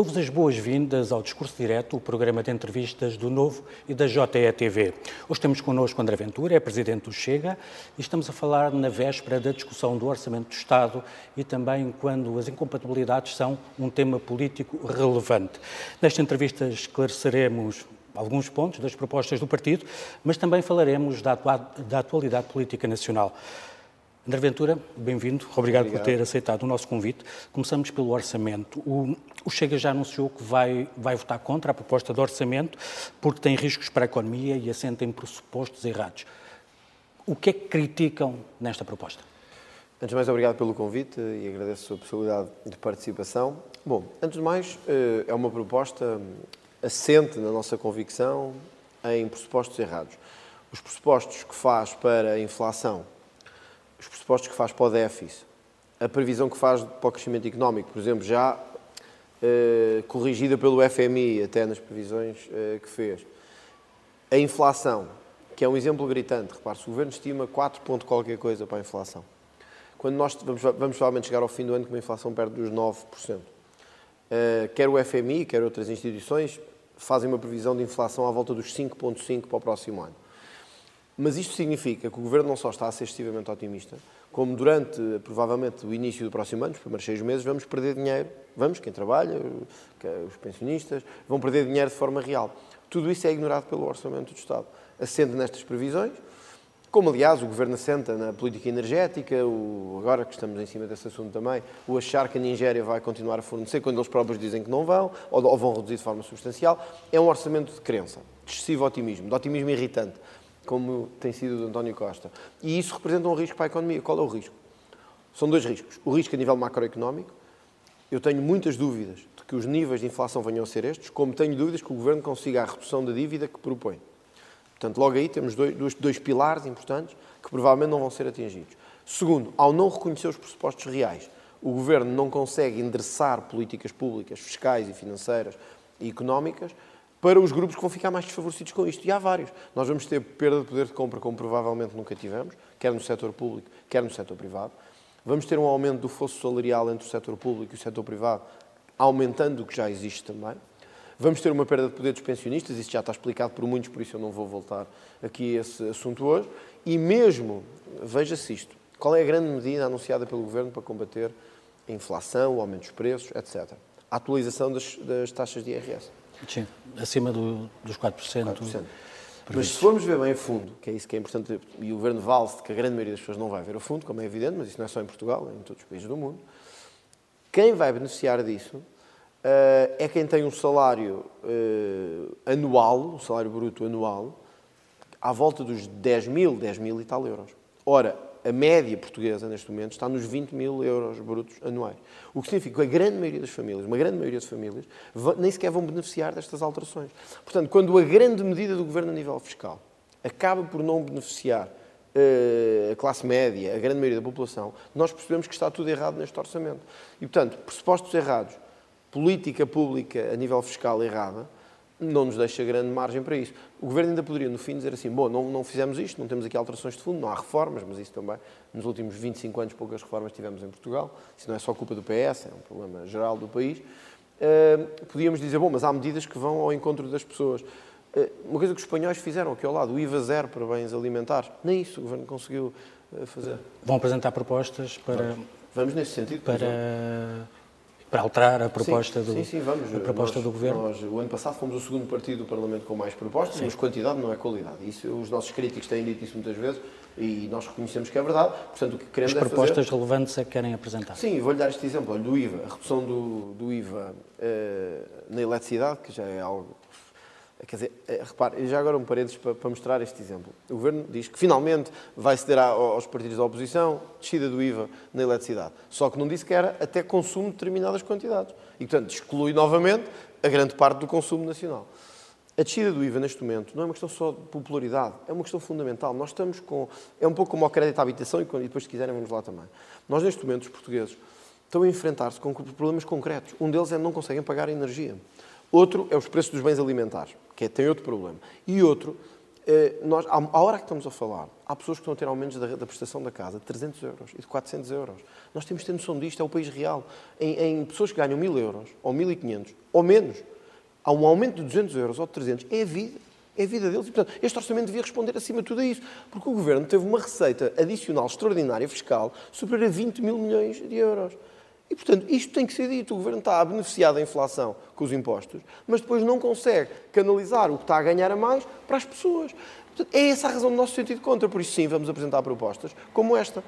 Dou-vos as boas-vindas ao Discurso Direto, o programa de entrevistas do Novo e da JETV. Hoje temos connosco André Ventura, é Presidente do Chega, e estamos a falar na véspera da discussão do Orçamento do Estado e também quando as incompatibilidades são um tema político relevante. Nesta entrevista esclareceremos alguns pontos das propostas do partido, mas também falaremos da, da atualidade política nacional. André Ventura, bem-vindo. Obrigado, Obrigado, por ter aceitado o nosso convite. Começamos pelo orçamento. O, o, Chega já anunciou que vai, vai votar contra a proposta de orçamento porque tem riscos para a economia e assenta em pressupostos errados. O que é que criticam nesta proposta? Antes de mais, obrigado pelo convite e agradeço a possibilidade de participação. Bom, antes de mais, eh, é uma proposta assente na nossa convicção em pressupostos errados. Os pressupostos que faz para a inflação os pressupostos que faz para o déficit, a previsão que faz para o crescimento económico, por exemplo, já eh, corrigida pelo FMI, até nas previsões eh, que fez. A inflação, que é um exemplo gritante, repare-se, o Governo estima 4 ponto qualquer coisa para a inflação. Quando nós vamos, vamos provavelmente chegar ao fim do ano com uma inflação perto dos 9%. Eh, quer o FMI, quer outras instituições, fazem uma previsão de inflação à volta dos 5,5% para o próximo ano. Mas isto significa que o Governo não só está a ser excessivamente otimista, como durante, provavelmente, o início do próximo ano, os primeiros seis meses, vamos perder dinheiro. Vamos, quem trabalha, os pensionistas, vão perder dinheiro de forma real. Tudo isso é ignorado pelo Orçamento do Estado. Assente nestas previsões, como aliás o Governo assenta na política energética, o, agora que estamos em cima desse assunto também, o achar que a Nigéria vai continuar a fornecer quando eles próprios dizem que não vão, ou, ou vão reduzir de forma substancial, é um orçamento de crença, de excessivo otimismo, de otimismo irritante como tem sido de António Costa. E isso representa um risco para a economia. Qual é o risco? São dois riscos. O risco a nível macroeconómico. Eu tenho muitas dúvidas de que os níveis de inflação venham a ser estes, como tenho dúvidas que o Governo consiga a redução da dívida que propõe. Portanto, logo aí temos dois, dois, dois pilares importantes que provavelmente não vão ser atingidos. Segundo, ao não reconhecer os pressupostos reais, o Governo não consegue endereçar políticas públicas, fiscais e financeiras e económicas para os grupos que vão ficar mais desfavorecidos com isto. E há vários. Nós vamos ter perda de poder de compra, como provavelmente nunca tivemos, quer no setor público, quer no setor privado. Vamos ter um aumento do fosso salarial entre o setor público e o setor privado, aumentando o que já existe também. Vamos ter uma perda de poder dos pensionistas, isso já está explicado por muitos, por isso eu não vou voltar aqui a esse assunto hoje. E mesmo, veja-se isto, qual é a grande medida anunciada pelo Governo para combater a inflação, o aumento dos preços, etc. A atualização das, das taxas de IRS. Sim, acima do, dos 4%. 4%. Mas se formos ver bem a fundo, que é isso que é importante, e o governo vale que a grande maioria das pessoas não vai ver a fundo, como é evidente, mas isso não é só em Portugal, é em todos os países do mundo, quem vai beneficiar disso uh, é quem tem um salário uh, anual, um salário bruto anual, à volta dos 10 mil, 10 mil e tal euros. Ora, a média portuguesa, neste momento, está nos 20 mil euros brutos anuais. O que significa que a grande maioria das famílias, uma grande maioria das famílias, nem sequer vão beneficiar destas alterações. Portanto, quando a grande medida do governo a nível fiscal acaba por não beneficiar uh, a classe média, a grande maioria da população, nós percebemos que está tudo errado neste orçamento. E, portanto, pressupostos errados, política pública a nível fiscal errada, não nos deixa grande margem para isso. O Governo ainda poderia, no fim, dizer assim, bom, não, não fizemos isto, não temos aqui alterações de fundo, não há reformas, mas isso também, nos últimos 25 anos, poucas reformas tivemos em Portugal. Isso não é só culpa do PS, é um problema geral do país. Uh, podíamos dizer, bom, mas há medidas que vão ao encontro das pessoas. Uh, uma coisa que os espanhóis fizeram aqui ao lado, o IVA zero para bens alimentares, nem isso o Governo conseguiu uh, fazer. Vão apresentar propostas para... Vamos, Vamos nesse sentido. Para para alterar a proposta, sim, do, sim, sim, vamos. A proposta nós, do Governo? Nós, o ano passado fomos o segundo partido do Parlamento com mais propostas, sim. mas quantidade não é qualidade. Isso, os nossos críticos têm dito isso muitas vezes e nós reconhecemos que é verdade. Portanto, o que queremos As é propostas fazer... relevantes é que querem apresentar? Sim, vou-lhe dar este exemplo olha, do IVA. A redução do, do IVA uh, na eletricidade, que já é algo Quer dizer, eh, repare, já agora um parênteses para, mostrar este exemplo. O Governo diz que finalmente vai ceder aos partidos da oposição descida do IVA na eletricidade. Só que não disse que era até consumo de determinadas quantidades. E, portanto, exclui novamente a grande parte do consumo nacional. A descida do IVA neste momento não é uma questão só de popularidade, é uma questão fundamental. Nós estamos com. É um pouco como o crédito à habitação e depois, se quiserem, vamos lá também. Nós, neste momento, os portugueses estão a enfrentar-se com problemas concretos. Um deles é que não conseguem pagar a energia. Outro é os preços dos bens alimentares, que é, tem outro problema. E outro eh, nós, à hora que estamos a falar, há pessoas que estão a ter aumentos da, da, prestação da casa de 300 euros e de 400 euros. Nós temos de ter noção disto, é o país real. Em, em pessoas que ganham 1000 euros, ou 1500, ou menos, há um aumento de 200 euros ou de 300, é a vida. É a vida deles. E, portanto, este orçamento devia responder acima de tudo a isso. Porque o Governo teve uma receita adicional extraordinária fiscal superior a 20 mil milhões de euros. E, portanto, isto tem que ser dito. O Governo está a beneficiar da inflação com os impostos, mas depois não consegue canalizar o que está a ganhar a mais para as pessoas. Portanto, é essa a razão do nosso sentido contra. Por isso, sim, vamos apresentar propostas como esta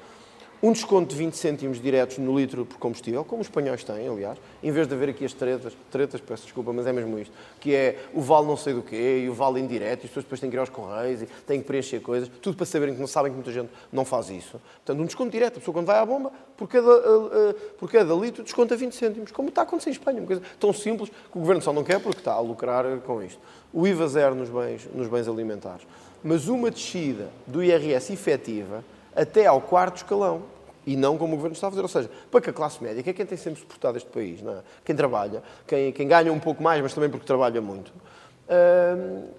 um desconto de 20 cêntimos diretos no litro por combustível, como os espanhóis têm, aliás, em vez de haver aqui as tretas, tretas, peço desculpa, mas é mesmo isto, que é o vale não sei do quê, e o vale indireto, e as pessoas depois têm que ir aos correios e têm que preencher coisas, tudo para saberem que não sabem que muita gente não faz isso. Portanto, um desconto direto, a pessoa quando vai à bomba, por cada, uh, uh, por cada litro desconta 20 cêntimos, como está a acontecer em Espanha, uma coisa tão simples que o Governo só não quer porque está a lucrar com isto. O IVA zero nos bens, nos bens alimentares. Mas uma descida do IRS efetiva até ao quarto escalão e não como o Governo está a fazer. Ou seja, para que a classe média, que é quem tem sempre suportado este país, é? quem trabalha, quem, quem, ganha um pouco mais, mas também porque trabalha muito, uh,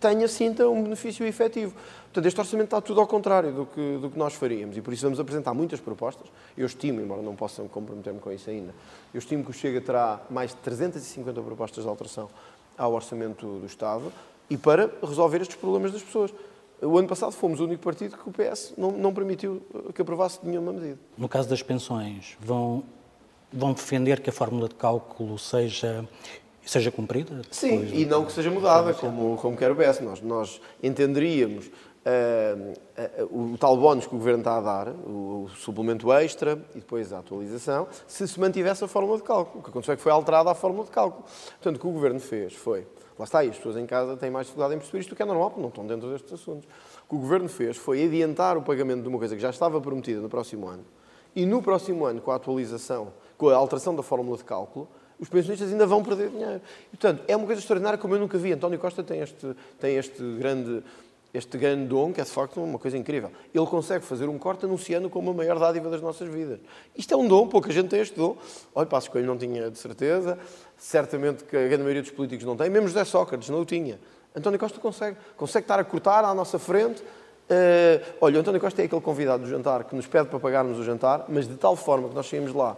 tenha, sinta um benefício efetivo. Portanto, este orçamento está tudo ao contrário do que, do que nós faríamos e por isso vamos apresentar muitas propostas. Eu estimo, embora não possa comprometer-me com isso ainda, eu estimo que o Chega terá mais de 350 propostas de alteração ao orçamento do Estado e para resolver estes problemas das pessoas. O ano passado fomos o único partido que o PS não, não permitiu que aprovasse nenhuma medida. No caso das pensões, vão, vão defender que a fórmula de cálculo seja seja cumprida? Sim, e não que seja mudada, como, como quer o PS. Nós, nós entenderíamos uh, uh, o tal bónus que o Governo está a dar, o, o, suplemento extra e depois a atualização, se se mantivesse a fórmula de cálculo. O que aconteceu é que foi alterada a fórmula de cálculo. Portanto, o que o Governo fez foi Lá está, e as pessoas em casa têm mais dificuldade em perceber isto, que é normal, porque não estão dentro destes assuntos. O que o Governo fez foi adiantar o pagamento de uma coisa que já estava prometida no próximo ano, e no próximo ano, com a atualização, com a alteração da fórmula de cálculo, os pensionistas ainda vão perder dinheiro. E, portanto, é uma coisa extraordinária como eu nunca vi. António Costa tem este, tem este grande este grande dom, que é de facto uma coisa incrível. Ele consegue fazer um corte anunciando como a maior dádiva das nossas vidas. Isto é um dom, pouca gente tem este dom. Olha, Passos Coelho não tinha de certeza, certamente que a grande maioria dos políticos não tem, mesmo José Sócrates não o tinha. António Costa consegue, consegue estar a cortar à nossa frente. Uh, olha, o António Costa é aquele convidado do jantar que nos pede para pagarmos o jantar, mas de tal forma que nós saímos lá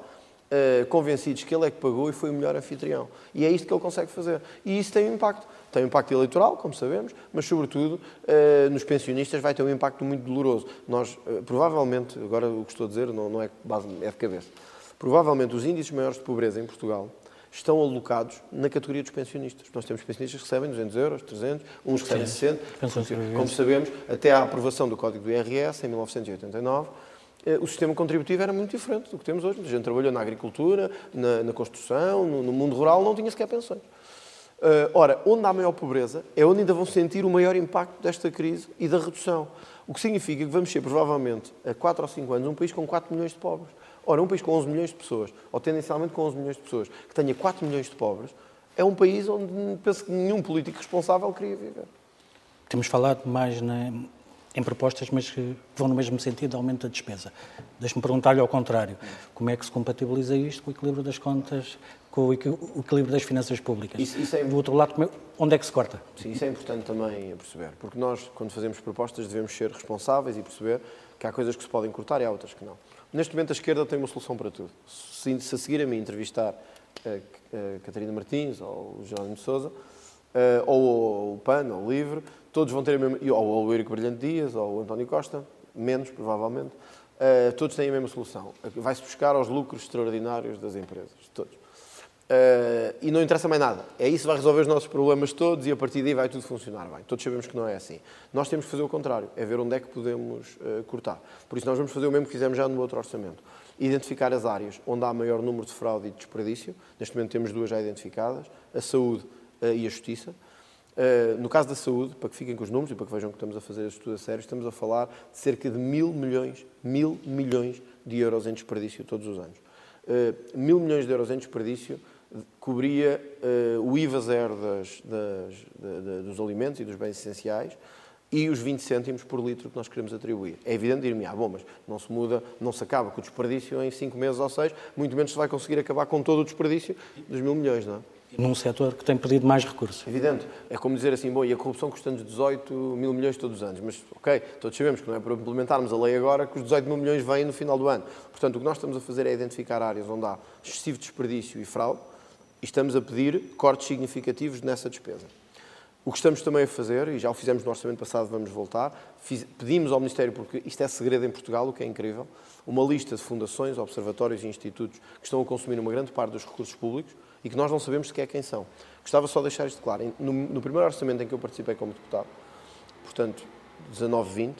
uh, convencidos que ele é que pagou e foi o melhor anfitrião. E é isto que ele consegue fazer. E isso tem um impacto. Tem um impacto eleitoral, como sabemos, mas, sobretudo, uh, nos pensionistas vai ter um impacto muito doloroso. Nós, uh, provavelmente, agora o que estou a dizer não, não é, base, é de cabeça, provavelmente os índices maiores de pobreza em Portugal estão alocados na categoria dos pensionistas. Nós temos pensionistas que recebem 200 euros, 300, uns recebem 60. Como sabemos, até à aprovação do Código do IRS, em 1989, eh, o sistema contributivo era muito diferente do que temos hoje. A gente trabalhou na agricultura, na, na construção, no, no, mundo rural, não tinha sequer pensões. Uh, ora, onde há maior pobreza é onde ainda vão sentir o maior impacto desta crise e da redução. O que significa que vamos ser, provavelmente, a 4 ou 5 anos, um país com 4 milhões de pobres. Ora, um país com 11 milhões de pessoas, ou tendencialmente com 11 milhões de pessoas, que tenha 4 milhões de pobres, é um país onde penso que nenhum político responsável queria viver. Temos falado mais na, em propostas, mas que vão no mesmo sentido de aumento da despesa. Deixe-me perguntar-lhe ao contrário. Como é que se compatibiliza isto com o equilíbrio das contas, com o equilíbrio das finanças públicas? Isso, isso é... Do outro lado, é, onde é que se corta? Sim, isso é importante também perceber, porque nós, quando fazemos propostas, devemos ser responsáveis e perceber que há coisas que se podem cortar e há outras que não. Neste momento, a esquerda tem uma solução para tudo. Se, se a seguir a mim entrevistar a, a Catarina Martins ou o Jerónimo de Souza, uh, ou o PAN, ou o LIVRE, todos vão ter a mesma, ou o Eurico Brilhante Dias, ou o António Costa, menos provavelmente, uh, todos têm a mesma solução. Vai-se buscar aos lucros extraordinários das empresas, todos. Uh, e não interessa mais nada. É isso que vai resolver os nossos problemas todos e a partir daí vai tudo funcionar bem. Todos sabemos que não é assim. Nós temos que fazer o contrário, é ver onde é que podemos uh, cortar. Por isso nós vamos fazer o mesmo que fizemos já no outro orçamento. Identificar as áreas onde há maior número de fraude e de desperdício. Neste momento temos duas já identificadas, a saúde e a justiça. Uh, no caso da saúde, para que fiquem com os números e para que vejam que estamos a fazer este estudo a sério, estamos a falar de cerca de mil milhões, mil milhões de euros em desperdício todos os anos. Uh, mil milhões de euros em desperdício cobria uh, o IVA zero das, das, de, de, dos alimentos e dos bens essenciais e os 20 cêntimos por litro que nós queremos atribuir. É evidente dir-me, ah, bom, mas não se muda, não se acaba com o desperdício em 5 meses ou 6, muito menos se vai conseguir acabar com todo o desperdício dos mil milhões, não é? Num setor que tem pedido mais recursos. Evidente. É como dizer assim, bom, e a corrupção custa-nos 18 mil milhões todos os anos. Mas, ok, todos sabemos que não é para implementarmos a lei agora que os 18 mil milhões vêm no final do ano. Portanto, o que nós estamos a fazer é identificar áreas onde há excessivo desperdício e fraude e estamos a pedir cortes significativos nessa despesa. O que estamos também a fazer, e já o fizemos no orçamento passado, vamos voltar, fiz, pedimos ao Ministério, porque isto é segredo em Portugal, o que é incrível, uma lista de fundações, observatórios e institutos que estão a consumir uma grande parte dos recursos públicos e que nós não sabemos sequer quem são. Gostava só de deixar isto claro. No, no primeiro orçamento em que eu participei como deputado, portanto, 19-20,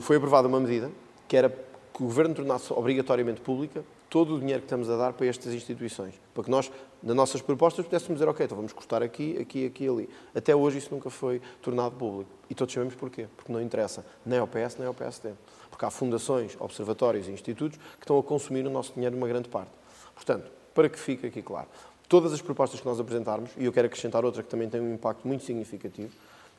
foi aprovada uma medida que era que o Governo tornasse obrigatoriamente pública todo o dinheiro que estamos a dar para estas instituições. Para que nós, nas nossas propostas, pudéssemos dizer, ok, então vamos cortar aqui, aqui, aqui ali. Até hoje isso nunca foi tornado público. E todos sabemos porquê. Porque não interessa nem ao PS, nem ao PSD. Porque há fundações, observatórios e institutos que estão a consumir o nosso dinheiro uma grande parte. Portanto, para que fique aqui claro, todas as propostas que nós apresentarmos, e eu quero acrescentar outra que também tem um impacto muito significativo,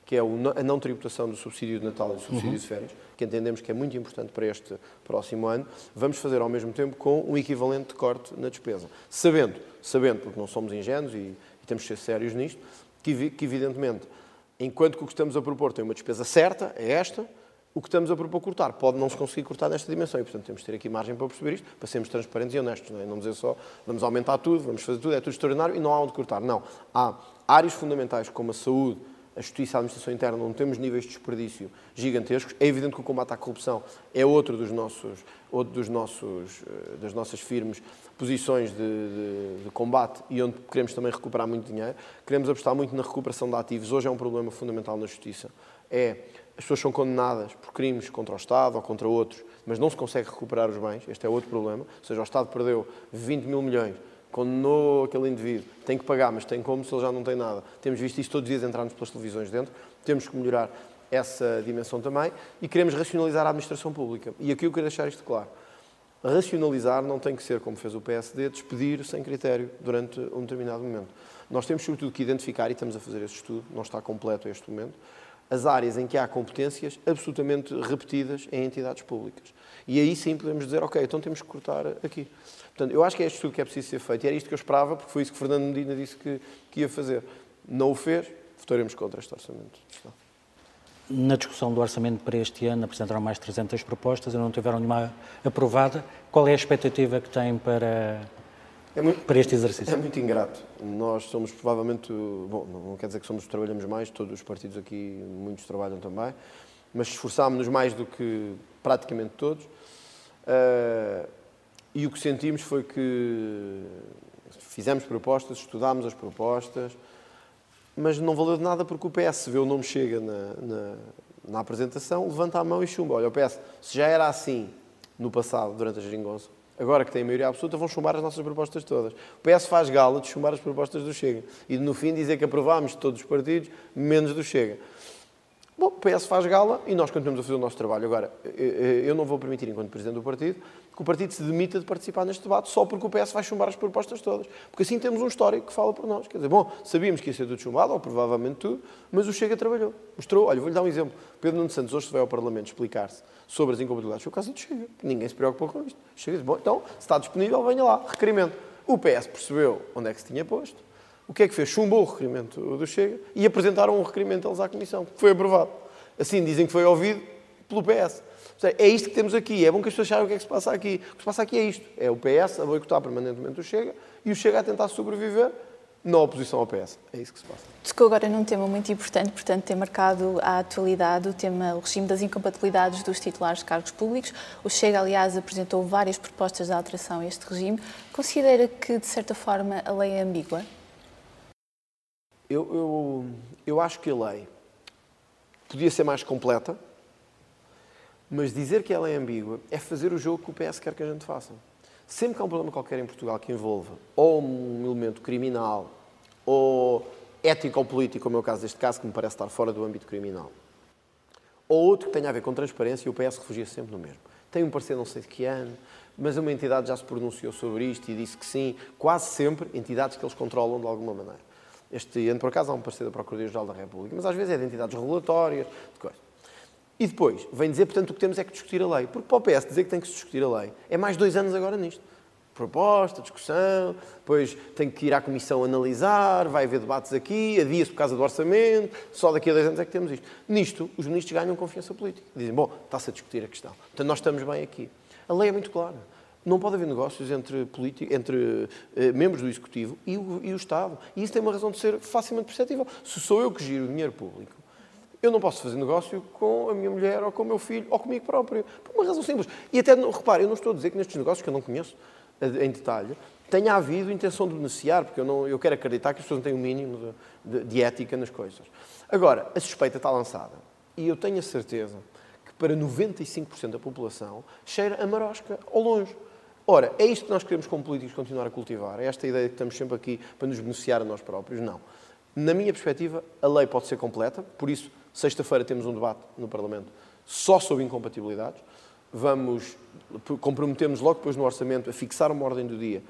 que é a não tributação do subsídio de Natal e do subsídio uhum. de férias, que entendemos que é muito importante para este próximo ano, vamos fazer ao mesmo tempo com um equivalente de corte na despesa. Sabendo, sabendo, porque não somos ingênuos e, e temos que ser sérios nisto, que, que evidentemente, enquanto que o que estamos a propor tem uma despesa certa, é esta, o que estamos a propor cortar pode não se conseguir cortar nesta dimensão e, portanto, temos de ter aqui margem para perceber isto, para sermos transparentes e honestos, não é? Não dizer só vamos aumentar tudo, vamos fazer tudo, é tudo extraordinário e não há onde cortar. Não. Há áreas fundamentais como a saúde, a Justiça a Administração Interna, onde temos níveis de desperdício gigantescos. É evidente que o combate à corrupção é outro dos nossos, outro dos nossos, eh, das nossas firmes posições de, de, de, combate e onde queremos também recuperar muito dinheiro. Queremos apostar muito na recuperação de ativos. Hoje é um problema fundamental na Justiça. É, as pessoas são condenadas por crimes contra o Estado ou contra outros, mas não se consegue recuperar os bens. Este é outro problema. Ou seja, o Estado perdeu 20 mil milhões condenou aquele indivíduo, tem que pagar, mas tem como se ele já não tem nada. Temos visto isso todos os dias entrar-nos pelas televisões dentro, temos que melhorar essa dimensão também e queremos racionalizar a administração pública. E aqui eu quero deixar isto claro. Racionalizar não tem que ser, como fez o PSD, despedir sem critério durante um determinado momento. Nós temos, sobretudo, que identificar, e estamos a fazer esse estudo, não está completo a este momento, as áreas em que há competências absolutamente repetidas em entidades públicas. E aí sim podemos dizer, ok, então temos que cortar aqui. Portanto, eu acho que é este estudo que é preciso ser feito. E era isto que eu esperava, porque foi isso que Fernando Medina disse que, que ia fazer. Não o fez, votaremos contra este orçamento. Na discussão do orçamento para este ano apresentaram mais de 300 propostas e não tiveram nenhuma aprovada. Qual é a expectativa que têm para, é muito, para este exercício? É muito ingrato. Nós somos provavelmente, bom, não quer dizer que somos trabalhamos mais, todos os partidos aqui, muitos trabalham também, mas esforçámos-nos mais do que praticamente todos. Uh, e o que sentimos foi que fizemos propostas, estudámos as propostas, mas não valeu de nada porque o PS vê o nome chega na, na, na apresentação, levanta a mão e chumba. Olha, o PS, se já era assim no passado, durante a geringonça, agora que tem a maioria absoluta, vão chumbar as nossas propostas todas. O PS faz gala de chumbar as propostas do Chega e no fim dizer que aprovámos todos os partidos, menos do Chega. Bom, o PS faz gala e nós continuamos a fazer o nosso trabalho. Agora, eu não vou permitir, enquanto Presidente do Partido, que o partido se demita de participar neste debate só porque o PS vai chumbar as propostas todas. Porque assim temos um histórico que fala por nós. Quer dizer, bom, sabíamos que ia ser tudo chumbado, ou provavelmente tudo, mas o Chega trabalhou. Mostrou, olha, vou-lhe dar um exemplo. Pedro Nuno Santos hoje vai ao Parlamento explicar-se sobre as incompatibilidades. Foi o caso do Chega. Ninguém se preocupou com isto. Chega bom, então, se está disponível, venha lá, requerimento. O PS percebeu onde é que se tinha posto. O que é que fez? Chumbou o requerimento do Chega e apresentaram um requerimento eles à Comissão, que foi aprovado. Assim, dizem que foi ouvido pelo PS. É isto que temos aqui. É bom que as pessoas saibam o que é que se passa aqui. O que se passa aqui é isto. É o PS a boicotar permanentemente o Chega e o Chega a tentar sobreviver na oposição ao PS. É isso que se passa. Tocou agora num tema muito importante, portanto, tem marcado a atualidade, o tema, o regime das incompatibilidades dos titulares de cargos públicos. O Chega, aliás, apresentou várias propostas de alteração a este regime. Considera que, de certa forma, a lei é ambígua? Eu, eu, eu acho que a lei podia ser mais completa, mas dizer que ela é ambígua é fazer o jogo que o PS quer que a gente faça. Sempre que há um problema qualquer em Portugal que envolva ou um elemento criminal ou ético ou político, como é o caso deste caso, que me parece estar fora do âmbito criminal, ou outro que tenha a ver com transparência, o PS refugia sempre no mesmo. Tem um parecer não sei de que ano, mas uma entidade já se pronunciou sobre isto e disse que sim, quase sempre entidades que eles controlam de alguma maneira. Este ano, por acaso, há um parecer da Procuradoria-Geral da República, mas às vezes é de entidades regulatórias, de coisas. E depois, vem dizer, portanto, o que temos é que discutir a lei. Porque para o PS dizer que tem que se discutir a lei é mais dois anos agora nisto. proposta, discussão, depois tem que ir à Comissão analisar, vai haver debates aqui, adia-se por causa do orçamento, só daqui a dois anos é que temos isto. Nisto, os ministros ganham confiança política. Dizem, bom, está-se a discutir a questão. Portanto, nós estamos bem aqui. A lei é muito clara. Não pode haver negócios entre, entre eh, membros do Executivo e o, e o Estado. E isso tem uma razão de ser facilmente perceptível. Se sou eu que giro o dinheiro público, eu não posso fazer negócio com a minha mulher ou com o meu filho ou comigo próprio. Por uma razão simples. E até, repare, eu não estou a dizer que nestes negócios que eu não conheço eh, em detalhe, tenha havido intenção de beneficiar, porque eu, não, eu quero acreditar que as pessoas não têm o um mínimo de, de, de ética nas coisas. Agora, a suspeita está lançada. E eu tenho a certeza que para 95% da população cheira a marosca ao longe. Ora, é isto que nós queremos como políticos continuar a cultivar? É esta ideia que estamos sempre aqui para nos beneficiar a nós próprios? Não. Na minha perspectiva, a lei pode ser completa, por isso, sexta-feira temos um debate no Parlamento só sobre incompatibilidades. Vamos, comprometemos logo depois no orçamento a fixar uma ordem do dia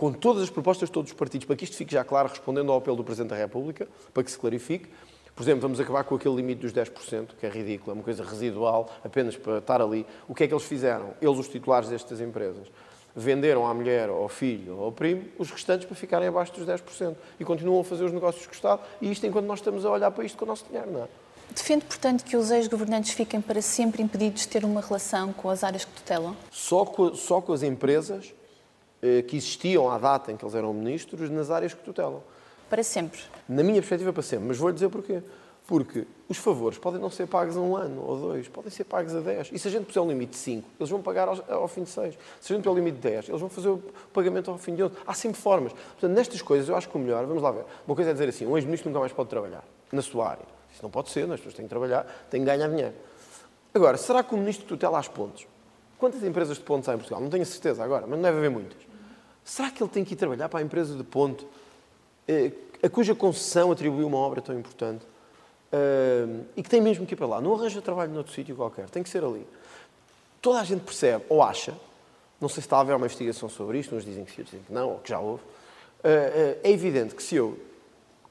com todas as propostas de todos os partidos, para que isto fique já claro, respondendo ao apelo do Presidente da República, para que se clarifique. Por exemplo, vamos acabar com aquele limite dos 10%, que é ridículo, é uma coisa residual, apenas para estar ali. O que é que eles fizeram? Eles, os titulares destas empresas, venderam à mulher, ao filho ou ao primo os restantes para ficarem abaixo dos 10% e continuam a fazer os negócios com o Estado e isto enquanto nós estamos a olhar para isto com o nosso dinheiro, não é? Defende, portanto, que os ex-governantes fiquem para sempre impedidos de ter uma relação com as áreas que tutelam? Só com, só com as empresas eh, que existiam à data em que eles eram ministros nas áreas que tutelam. Para sempre? Na minha perspectiva, para sempre. Mas vou-lhe dizer porquê. Porque os favores podem não ser pagos a um ano ou dois, podem ser pagos a dez. E se a gente puser um limite de cinco, eles vão pagar ao, ao fim de seis. Se a gente puser o limite de dez, eles vão fazer o pagamento ao fim de outro. Há sempre formas. Portanto, nestas coisas, eu acho que o melhor, vamos lá ver. Uma coisa é dizer assim: um ex-ministro nunca mais pode trabalhar na sua área. Isso não pode ser, as pessoas têm que trabalhar, têm que ganhar dinheiro. Agora, será que o ministro tutela as pontes? Quantas empresas de pontes há em Portugal? Não tenho certeza agora, mas não deve haver muitas. Será que ele tem que ir trabalhar para a empresa de ponte eh, a cuja concessão atribuiu uma obra tão importante? Uh, e que tem mesmo que ir para lá. Não arranja trabalho noutro sítio qualquer, tem que ser ali. Toda a gente percebe, ou acha, não sei se está a haver uma investigação sobre isto, uns dizem que sim, dizem que não, ou que já houve. Uh, uh, é evidente que se eu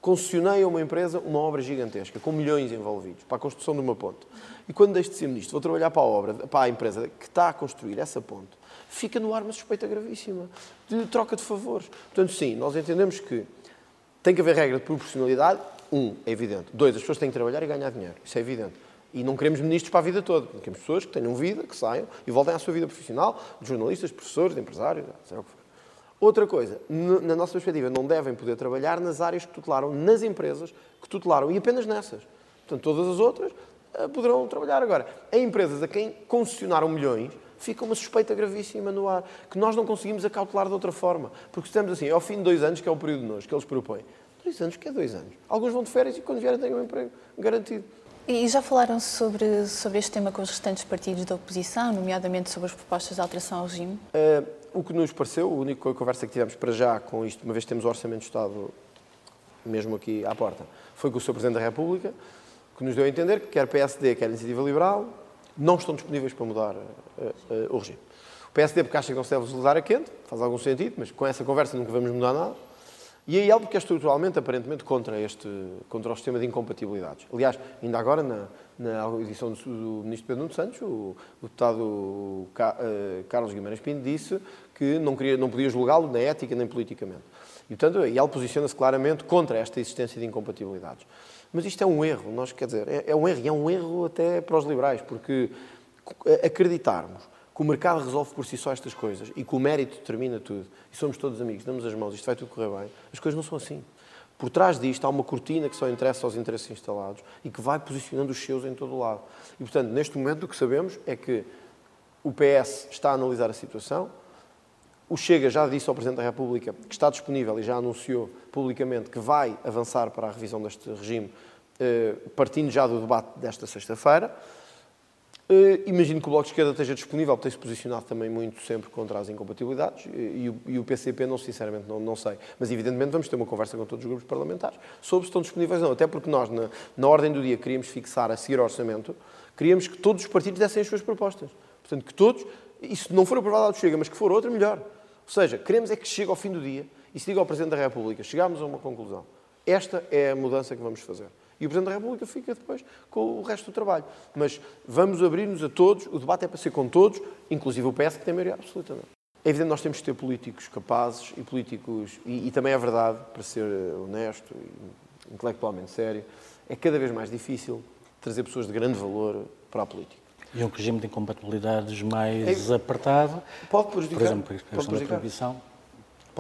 concessionei a uma empresa uma obra gigantesca, com milhões envolvidos, para a construção de uma ponte, e quando deixo de ser ministro, vou trabalhar para a obra, para a empresa que está a construir essa ponte, fica no ar uma suspeita gravíssima de troca de favores. Portanto, sim, nós entendemos que tem que haver regra de proporcionalidade um, é evidente. Dois, as pessoas têm que trabalhar e ganhar dinheiro. Isso é evidente. E não queremos ministros para a vida toda. Queremos pessoas que tenham vida, que saiam e voltem à sua vida profissional, de jornalistas, professores, de empresários, seja o que for. Outra coisa, na nossa perspectiva, não devem poder trabalhar nas áreas que tutelaram, nas empresas que tutelaram, e apenas nessas. Portanto, todas as outras eh, poderão trabalhar. Agora, em empresas a quem concessionaram milhões, fica uma suspeita gravíssima no ar, que nós não conseguimos acautelar de outra forma. Porque estamos assim, é ao fim de dois anos, que é o período de nós, que eles propõem. Dois anos, que é dois anos. Alguns vão de férias e quando vierem têm um emprego garantido. E já falaram sobre, sobre este tema com os restantes partidos da oposição, nomeadamente sobre as propostas de alteração ao regime? Uh, o que nos pareceu, a única conversa que tivemos para já com isto, uma vez que temos o Orçamento de Estado mesmo aqui à porta, foi com o Sr. Presidente da República, que nos deu a entender que quer PSD, quer Iniciativa Liberal, não estão disponíveis para mudar uh, uh, o regime. O PSD porque acha que não se deve utilizar a quente, faz algum sentido, mas com essa conversa nunca vamos mudar nada. E a IEL porque é estruturalmente, aparentemente, contra, este, contra o sistema de incompatibilidades. Aliás, ainda agora, na, na edição do, do Ministro Pedro Nuno Santos, o, o deputado Ca, uh, Carlos Guimarães Pinto disse que não, queria, não podia julgá-lo nem ética nem politicamente. E, portanto, a IEL posiciona-se claramente contra esta existência de incompatibilidades. Mas isto é um erro, nós, quer dizer, é, é um erro, e é um erro até para os liberais, porque acreditarmos que o mercado resolve por si só estas coisas e que o mérito determina tudo, e somos todos amigos, damos as mãos, isto vai tudo correr bem, as coisas não são assim. Por trás disto há uma cortina que só interessa aos interesses instalados e que vai posicionando os seus em todo o lado. E, portanto, neste momento o que sabemos é que o PS está a analisar a situação, o Chega já disse ao Presidente da República que está disponível e já anunciou publicamente que vai avançar para a revisão deste regime, eh, partindo já do debate desta sexta-feira. Uh, imagino que o Bloco de Esquerda esteja disponível, tem-se posicionado também muito sempre contra as incompatibilidades e, e, o, e o, PCP, não, sinceramente, não, não, sei. Mas, evidentemente, vamos ter uma conversa com todos os grupos parlamentares sobre se estão disponíveis ou não. Até porque nós, na, na ordem do dia, queríamos fixar, a seguir ao orçamento, queríamos que todos os partidos dessem as suas propostas. Portanto, que todos, e se não for aprovado do Chega, mas que for outra, melhor. Ou seja, queremos é que chegue ao fim do dia e se diga ao Presidente da República, chegámos a uma conclusão. Esta é a mudança que vamos fazer. E o Presidente da República fica depois com o resto do trabalho. Mas vamos abrir-nos a todos, o debate é para ser com todos, inclusive o PS, que tem maioria absoluta. Não? É evidente que nós temos que ter políticos capazes e políticos, e, e também é verdade, para ser honesto e intelectualmente sério, é cada vez mais difícil trazer pessoas de grande valor para a política. E um regime de incompatibilidades mais é, apertado, pode prejudicar, por exemplo, a questão da proibição,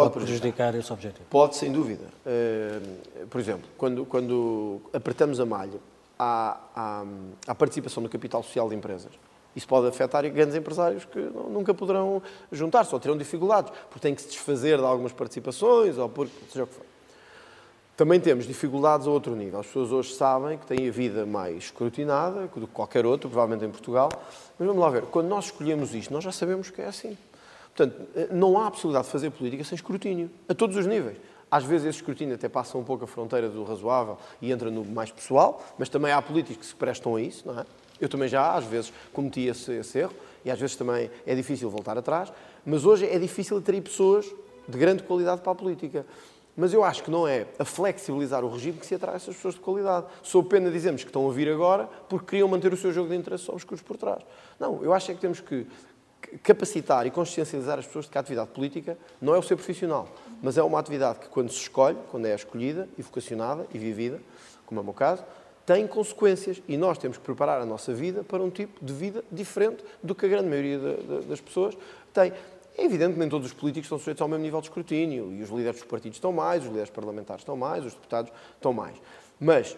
pode, prejudicar. prejudicar esse objetivo. Pode, sem dúvida. Uh, por exemplo, quando, quando apertamos a malha à, à, à participação no capital social de empresas, isso pode afetar grandes empresários que nunca poderão juntar-se ou terão dificuldades, porque têm que se desfazer de algumas participações ou por seja o que for. Também temos dificuldades a outro nível. As pessoas hoje sabem que têm a vida mais escrutinada do que qualquer outro, provavelmente em Portugal. Mas vamos lá ver, quando nós escolhemos isto, nós já sabemos que é assim. Portanto, não há possibilidade de fazer política sem escrutínio, a todos os níveis. Às vezes esse escrutínio até passa um pouco a fronteira do razoável e entra no mais pessoal, mas também há políticos que se prestam a isso, não é? Eu também já, às vezes, cometi esse, esse erro e às vezes também é difícil voltar atrás, mas hoje é difícil atrair pessoas de grande qualidade para a política. Mas eu acho que não é a flexibilizar o regime que se atrai essas pessoas de qualidade. Sou pena dizermos que estão a vir agora porque queriam manter o seu jogo de interesse obscuros por trás. Não, eu acho é que temos que capacitar e consciencializar as pessoas de que a atividade política não é o ser profissional, mas é uma atividade que, quando se escolhe, quando é escolhida e vocacionada e vivida, como é o meu caso, tem consequências e nós temos que preparar a nossa vida para um tipo de vida diferente do que a grande maioria das pessoas tem. É evidente que nem todos os políticos estão sujeitos ao mesmo nível de escrutínio e os líderes dos partidos estão mais, os líderes parlamentares estão mais, os deputados estão mais. Mas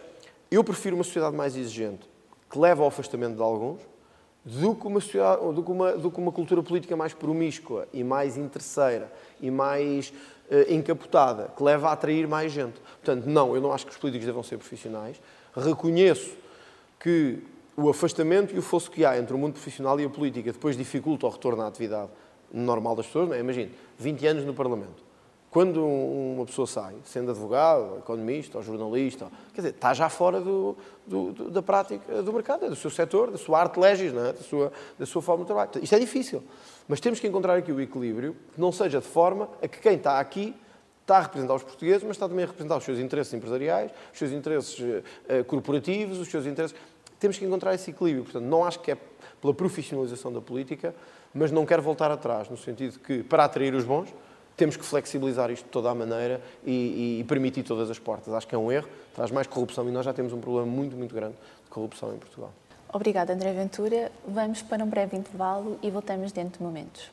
eu prefiro uma sociedade mais exigente que leva ao afastamento de alguns do que uma, do que uma, do que uma cultura política mais promíscua e mais interesseira e mais uh, encapotada, que leva a atrair mais gente. Portanto, não, eu não acho que os políticos devam ser profissionais reconheço que o afastamento e o fosso que há entre o mundo profissional e a política depois dificulta o retorno à atividade normal das pessoas. Não é? Imagine, 20 anos no Parlamento. Quando uma pessoa sai, sendo advogado, economista ou jornalista, quer dizer, está já fora do, do, do, da prática do mercado, é do seu setor, da sua arte legis, é? da, sua, da sua forma de trabalho. Isto é difícil. Mas temos que encontrar aqui o equilíbrio que não seja de forma a que quem está aqui está a representar os portugueses, mas está também a representar os seus interesses empresariais, os seus interesses uh, corporativos, os seus interesses. Temos que encontrar esse equilíbrio. Portanto, não acho que é pela profissionalização da política, mas não quero voltar atrás, no sentido que, para atrair os bons, temos que flexibilizar isto de toda a maneira e, e, permitir todas as portas. Acho que é um erro, traz mais corrupção e nós já temos um problema muito, muito grande de corrupção em Portugal. Obrigada, André Ventura. Vamos para um breve intervalo e voltamos dentro de momentos.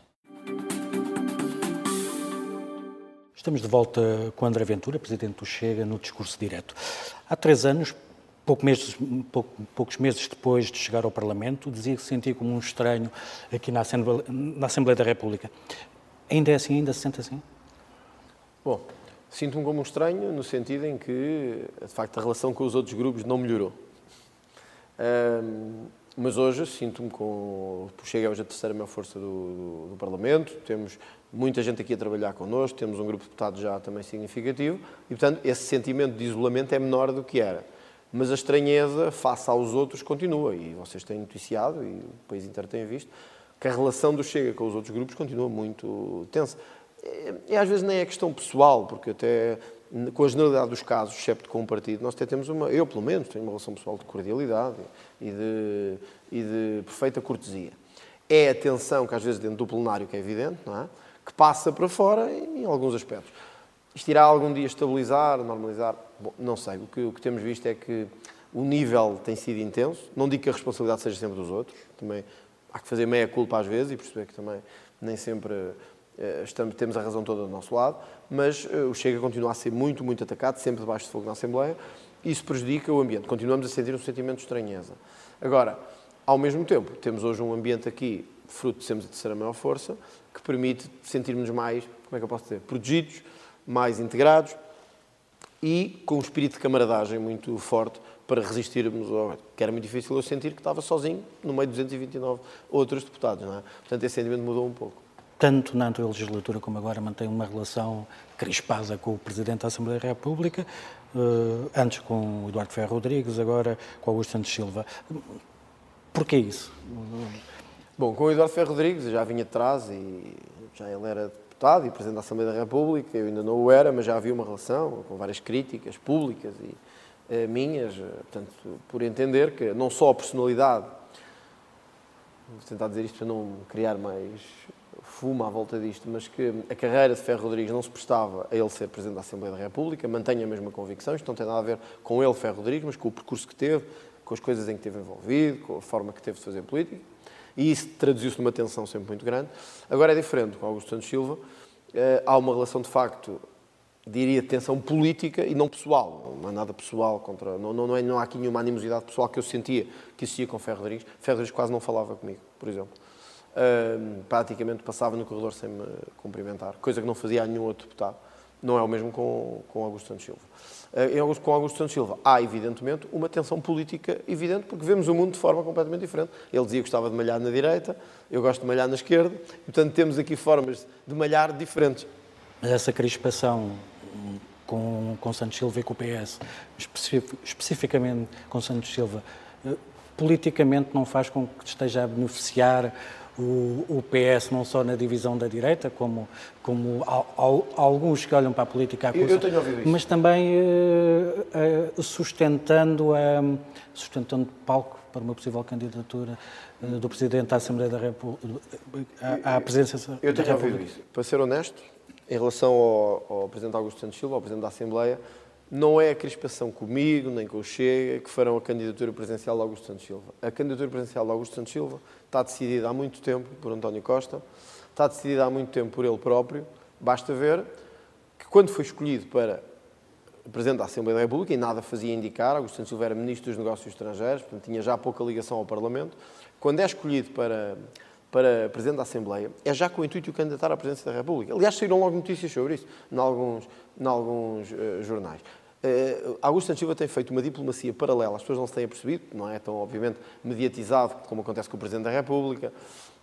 Estamos de volta com André Ventura, Presidente do Chega, no discurso direto. Há três anos, pouco meses, pouco, poucos meses depois de chegar ao Parlamento, dizia que se sentia como um estranho aqui na Assembleia, na Assembleia da República. Ainda é assim? Ainda se sente assim? Bom, sinto-me como um estranho no sentido em que, de facto, a relação com os outros grupos não melhorou. Um, mas hoje sinto-me com. Chega hoje a terceira maior força do, do, do, Parlamento, temos muita gente aqui a trabalhar connosco, temos um grupo de deputados já também significativo e, portanto, esse sentimento de isolamento é menor do que era. Mas a estranheza face aos outros continua e vocês têm noticiado e o país inteiro tem visto que a relação do Chega com os outros grupos continua muito tensa. E às vezes nem é questão pessoal, porque até com a generalidade dos casos, excepto com um partido, nós até temos uma, eu pelo menos, tenho uma relação pessoal de cordialidade e de, e de perfeita cortesia. É a tensão que às vezes dentro do plenário, que é evidente, não é? que passa para fora em, em alguns aspectos. Isto irá algum dia estabilizar, normalizar? Bom, não sei. O que, o que temos visto é que o nível tem sido intenso. Não digo que a responsabilidade seja sempre dos outros. Também há que fazer meia culpa às vezes e perceber que também nem sempre eh, estamos, temos a razão toda do nosso lado, mas uh, o Chega continua a ser muito, muito atacado, sempre debaixo de fogo na Assembleia, isso prejudica o ambiente. Continuamos a sentir um sentimento de estranheza. Agora, ao mesmo tempo, temos hoje um ambiente aqui, fruto de sermos a terceira maior força, que permite sentirmos mais, como é que eu posso dizer, protegidos, mais integrados e com um espírito de camaradagem muito forte para resistirmos ao... que era muito difícil eu sentir que estava sozinho no meio de 229 outros deputados, não é? Portanto, esse sentimento mudou um pouco tanto na anterior legislatura como agora, mantém uma relação crispada com o Presidente da Assembleia da República, eh, antes com o Eduardo Ferro Rodrigues, agora com Augusto Santos Silva. Porquê isso? Bom, com o Eduardo Ferro Rodrigues já vinha de trás e já ele era deputado e Presidente da Assembleia da República, eu ainda não o era, mas já havia uma relação com várias críticas públicas e minhas, eh, portanto, por entender que não só a personalidade, vou tentar dizer isto para não criar mais fuma à volta disto, mas que a carreira de Ferro Rodrigues não se prestava a ele ser Presidente da Assembleia da República, mantenho a mesma convicção, isto não tem nada a ver com ele, Ferro Rodrigues, mas com o percurso que teve, com as coisas em que esteve envolvido, com a forma que teve de fazer política, e isso traduziu-se numa tensão sempre muito grande. Agora é diferente com Augusto Santos Silva, eh, há uma relação de facto, diria, tensão política e não pessoal, não há nada pessoal contra, não, não, não, é, não há aqui nenhuma animosidade pessoal que eu sentia que existia com Ferro Rodrigues. Ferro Rodrigues quase não falava comigo, por exemplo uh, praticamente passava no corredor sem me cumprimentar, coisa que não fazia a nenhum outro deputado. Não é o mesmo com, com Augusto Santos Silva. Uh, com Augusto Santos Silva há, evidentemente, uma tensão política evidente, porque vemos o mundo de forma completamente diferente. Ele dizia que gostava de malhar na direita, eu gosto de malhar na esquerda, portanto temos aqui formas de malhar diferentes. Mas essa crispação com, com Santos Silva e com o PS, especificamente com Santos Silva, eh, politicamente não faz com que esteja a beneficiar o, o, PS não só na divisão da direita, como, como alguns que olham para a política acusam, eu, mas também sustentando, uh, sustentando palco para uma possível candidatura do Presidente da Assembleia da República à, à presença Eu tenho ouvido isso. Para ser honesto, em relação ao, ao Presidente Augusto Santos Silva, ao Presidente da Assembleia, não é a crispação comigo, nem com o Chega, que farão a candidatura presidencial de Augusto Santos Silva. A candidatura presidencial de Augusto Santos Silva está decidida há muito tempo por António Costa, está decidida há muito tempo por ele próprio. Basta ver que quando foi escolhido para Presidente da Assembleia da República, e nada fazia indicar, Augusto Santos Silva era Ministro dos Negócios Estrangeiros, portanto tinha já pouca ligação ao Parlamento, quando é escolhido para, para Presidente da Assembleia, é já com o intuito de o candidatar à Presidência da República. Aliás, saíram logo notícias sobre isso, em alguns, em alguns uh, jornais. Uh, Augusto Santos Silva tem feito uma diplomacia paralela, as pessoas não se têm percebido, não é tão, obviamente, mediatizado como acontece com o Presidente da República,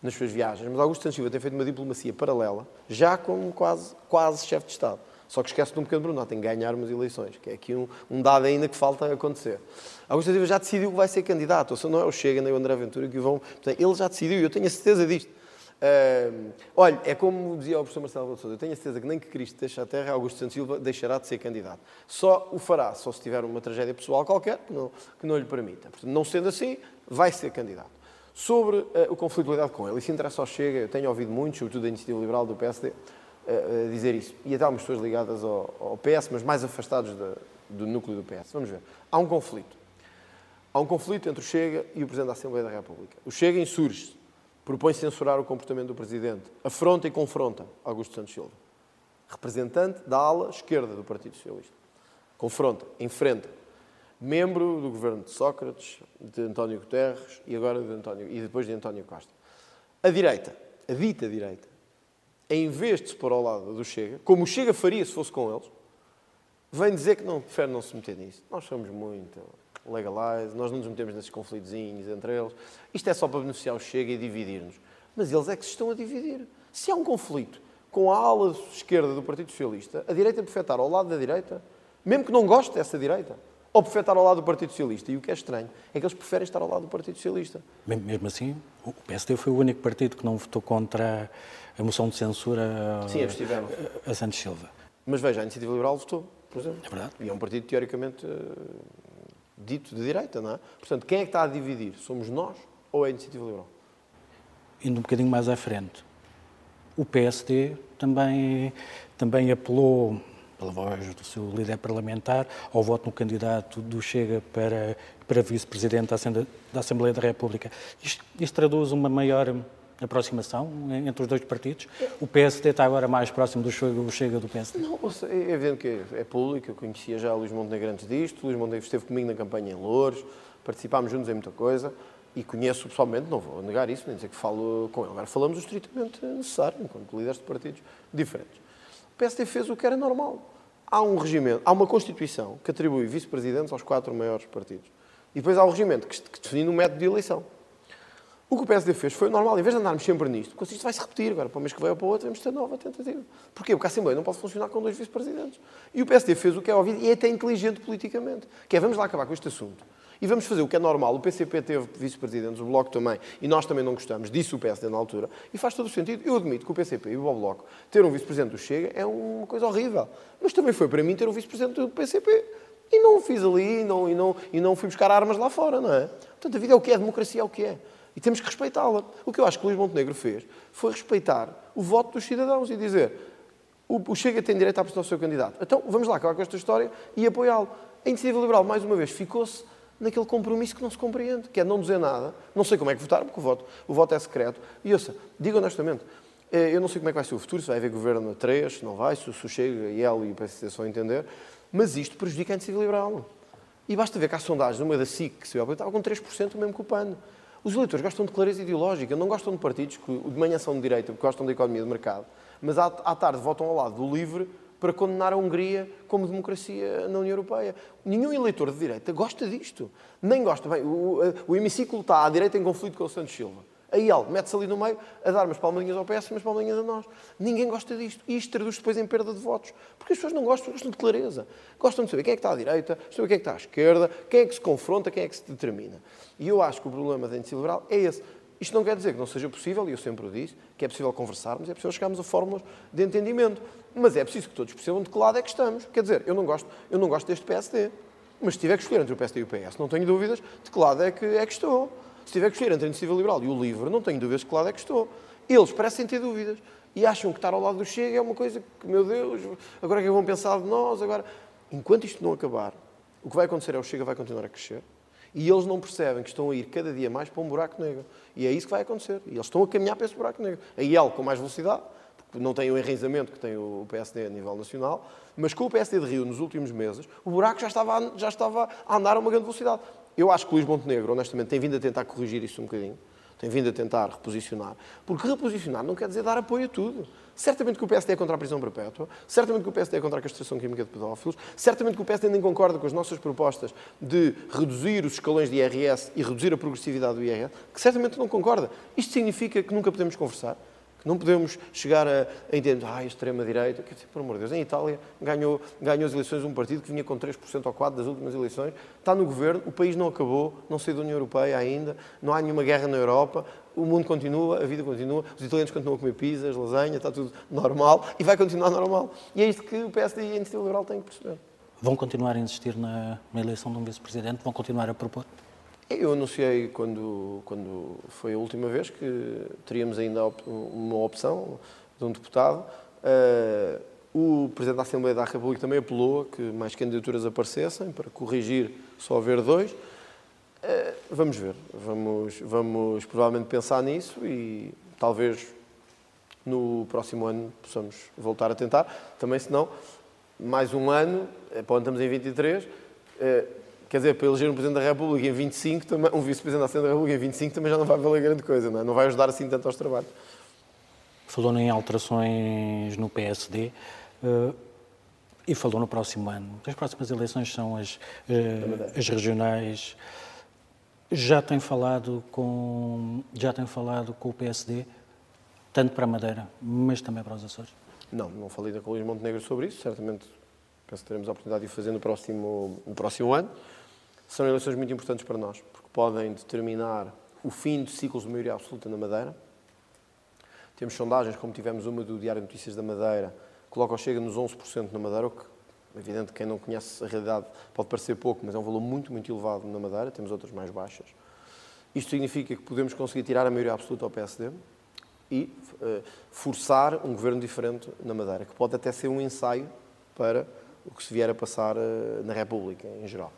nas suas viagens, mas Augusto Santos Silva tem feito uma diplomacia paralela, já como quase, quase chefe de Estado. Só que esquece de um pequeno Bruno, tem que ganhar umas eleições, que é aqui um, um dado ainda que falta acontecer. Augusto Silva já decidiu que vai ser candidato, ou seja, não é o Chega nem o André Ventura que vão... Portanto, ele já decidiu, e eu tenho a certeza disto. Uh, olha, é como dizia o professor Marcelo Sousa, eu tenho a certeza que nem que Cristo deixe a terra, Augusto Santos Silva deixará de ser candidato. Só o fará, só se tiver uma tragédia pessoal qualquer que não, que não lhe permita. Portanto, não sendo assim, vai ser candidato. Sobre uh, o conflito lealdade com ele, e se interessa ao Chega, eu tenho ouvido muito, sobretudo da Iniciativa Liberal do PSD, uh, dizer isso. E até algumas pessoas ligadas ao, ao PS, mas mais afastados do núcleo do PS. Vamos ver. Há um conflito. Há um conflito entre o Chega e o Presidente da Assembleia da República. O Chega insurge-se propõe censurar o comportamento do Presidente, afronta e confronta Augusto Santos Silva, representante da ala esquerda do Partido Socialista. Confronta, enfrenta, membro do governo de Sócrates, de António Guterres e agora de António, e depois de António Costa. A direita, a dita direita, em vez de se pôr ao lado do Chega, como o Chega faria se fosse com eles, vem dizer que não prefere não se meter nisso. Nós somos muito legalize, nós não nos metemos nesses conflitozinhos entre eles. Isto é só para beneficiar o Chega e dividir-nos. Mas eles é que se estão a dividir. Se há um conflito com a ala esquerda do Partido Socialista, a direita prefere estar ao lado da direita, mesmo que não goste dessa direita, prefere estar ao lado do Partido Socialista. E o que é estranho é que eles preferem estar ao lado do Partido Socialista. Mesmo assim, o PSD foi o único partido que não votou contra a moção de censura Sim, a, a Santos Silva. Mas veja, a Iniciativa Liberal votou, por exemplo. É verdade. E é um partido teoricamente dito de direita, não é? Portanto, quem é que está a dividir? Somos nós ou é a Iniciativa Liberal? Indo um bocadinho mais à frente, o PSD também, também apelou, pela voz do seu líder parlamentar, ao voto no candidato do Chega para, para vice-presidente da Assembleia da República. Isto, isto traduz uma maior aproximação entre os dois partidos? O PSD está agora mais próximo do Chega do PSD? Não, é evidente que é público, eu conhecia já o Luís Montenegro antes disto, Luís Montenegro esteve comigo na campanha em Louros, participámos juntos em muita coisa e conheço pessoalmente, não vou negar isso, nem dizer que falo com ele. Agora falamos o estritamente necessário, enquanto líderes de partidos diferentes. O PSD fez o que era normal. Há um regimento, há uma Constituição que atribui vice-presidentes aos quatro maiores partidos. E depois há o um regimento que define um método de eleição. O que o PSD fez foi normal, em vez de andarmos sempre nisto, porque isto vai se repetir agora, para o mês que vem ou para o outro, vamos ter nova tentativa. Porquê? Porque a Assembleia não pode funcionar com dois vice-presidentes. E o PSD fez o que é óbvio e é até inteligente politicamente, que é vamos lá acabar com este assunto. E vamos fazer o que é normal. O PCP teve vice-presidentes, o Bloco também, e nós também não gostamos, disse o PSD na altura, e faz todo o sentido. Eu admito que o PCP e o Bloco ter um vice-presidente do Chega é uma coisa horrível. Mas também foi para mim ter um vice-presidente do PCP. E não o fiz ali, e não, e, não, e não fui buscar armas lá fora, não é? Portanto, a vida é o que é, a democracia é o que é. E temos que respeitá-la. O que eu acho que o Luís Montenegro fez foi respeitar o voto dos cidadãos e dizer o Chega tem direito a apresentar o seu candidato. Então vamos lá acabar com esta história e apoiá-lo. A Iniciativa Liberal, mais uma vez, ficou-se naquele compromisso que não se compreende, que é não dizer nada. Não sei como é que votar, porque o voto, o voto é secreto. E ouça, digo honestamente, eh, eu não sei como é que vai ser o futuro, se vai haver governo a três, se não vai, se o Chega e ele e o PSD só entender, mas isto prejudica a iniciativa liberal. E basta ver que há sondagens, numa da SIC, que se estava com 3% mesmo com o. Os eleitores gostam de clareza ideológica, não gostam de partidos que de manhã são de direita, porque gostam da economia de mercado, mas à, à tarde votam ao lado do LIVRE para condenar a Hungria como democracia na União Europeia. Nenhum eleitor de direita gosta disto. Nem gosta. Bem, o, o hemiciclo está à direita em conflito com o Santos Silva. Aí ele mete-se ali no meio a dar umas palmadinhas ao PS e umas palmadinhas a nós. Ninguém gosta disto. E isto traduz depois em perda de votos. Porque as pessoas não gostam, gostam de clareza. Gostam de saber quem é que está à direita, saber quem é que está à esquerda, quem é que se confronta, quem é que se determina. E eu acho que o problema da índice liberal é esse. Isto não quer dizer que não seja possível, e eu sempre o disse, que é possível conversarmos, é possível chegarmos a fórmulas de entendimento. Mas é preciso que todos percebam de que lado é que estamos. Quer dizer, eu não gosto, eu não gosto deste PSD. Mas se tiver que escolher entre o PSD e o PS, não tenho dúvidas de que lado é que, é que estou. Se tiver que escolher entre a Iniciativa Liberal e o LIVRE, não tenho dúvidas de que lado é que estou. Eles parecem ter dúvidas. E acham que estar ao lado do Chega é uma coisa que, meu Deus, agora é que vão pensar de nós? Agora, enquanto isto não acabar, o que vai acontecer é o Chega vai continuar a crescer. E eles não percebem que estão a ir cada dia mais para um buraco negro. E é isso que vai acontecer. E eles estão a caminhar para esse buraco negro. A IEL com mais velocidade, porque não tem o enraizamento que tem o PSD a nível nacional, mas com o PSD de Rio nos últimos meses, o buraco já estava a, já estava a andar a uma grande velocidade. Eu acho que o Luís Montenegro, honestamente, tem vindo a tentar corrigir isso um bocadinho. Tem vindo a tentar reposicionar. Porque reposicionar não quer dizer dar apoio a tudo. Certamente que o PSD é contra a prisão perpétua, certamente que o PSD é contra a castração química de pedófilos, certamente que o PSD nem concorda com as nossas propostas de reduzir os escalões de IRS e reduzir a progressividade do IRS, que certamente não concorda. Isto significa que nunca podemos conversar? Não podemos chegar a, a entender, ah, extrema-direita, quer dizer, por amor de Deus, em Itália ganhou, ganhou as eleições um partido que vinha com 3% ou 4% das últimas eleições, está no governo, o país não acabou, não saiu da União Europeia ainda, não há nenhuma guerra na Europa, o mundo continua, a vida continua, os italianos continuam a comer pizzas, lasanha, está tudo normal e vai continuar normal. E é isto que o PSD e a Iniciativa Liberal têm que perceber. Vão continuar a insistir na, na eleição de um vice-presidente? Vão continuar a propor? Eu anunciei quando, quando foi a última vez que teríamos ainda uma opção de um deputado. Uh, o Presidente da Assembleia da República também apelou a que mais candidaturas aparecessem para corrigir só haver dois. Uh, vamos ver, vamos, vamos provavelmente pensar nisso e talvez no próximo ano possamos voltar a tentar. Também, se não, mais um ano, onde estamos em 23, uh, Quer dizer, para eleger um Presidente da República em 25, também, um Vice-Presidente da Assembleia da República em 25 também já não vai valer grande coisa, não, é? não vai ajudar assim tanto aos trabalhos. Falou em alterações no PSD uh, eh, e falou no próximo ano. As próximas eleições são as, uh, as regionais. Já tem falado com já tem falado com o PSD tanto para a Madeira, mas também para os Açores? Não, não falei da Luís Montenegro sobre isso. Certamente penso que teremos a oportunidade de o fazer no próximo, no próximo ano são eleições muito importantes para nós, porque podem determinar o fim de ciclos de maioria absoluta na Madeira. Temos sondagens, como tivemos uma do Diário de Notícias da Madeira, coloca o Chega nos 11% na Madeira, o que, evidente, quem não conhece a realidade pode parecer pouco, mas é um valor muito, muito elevado na Madeira. Temos outras mais baixas. Isto significa que podemos conseguir tirar a maioria absoluta ao PSD e uh, forçar um governo diferente na Madeira, que pode até ser um ensaio para o que se vier a passar uh, na República, em geral.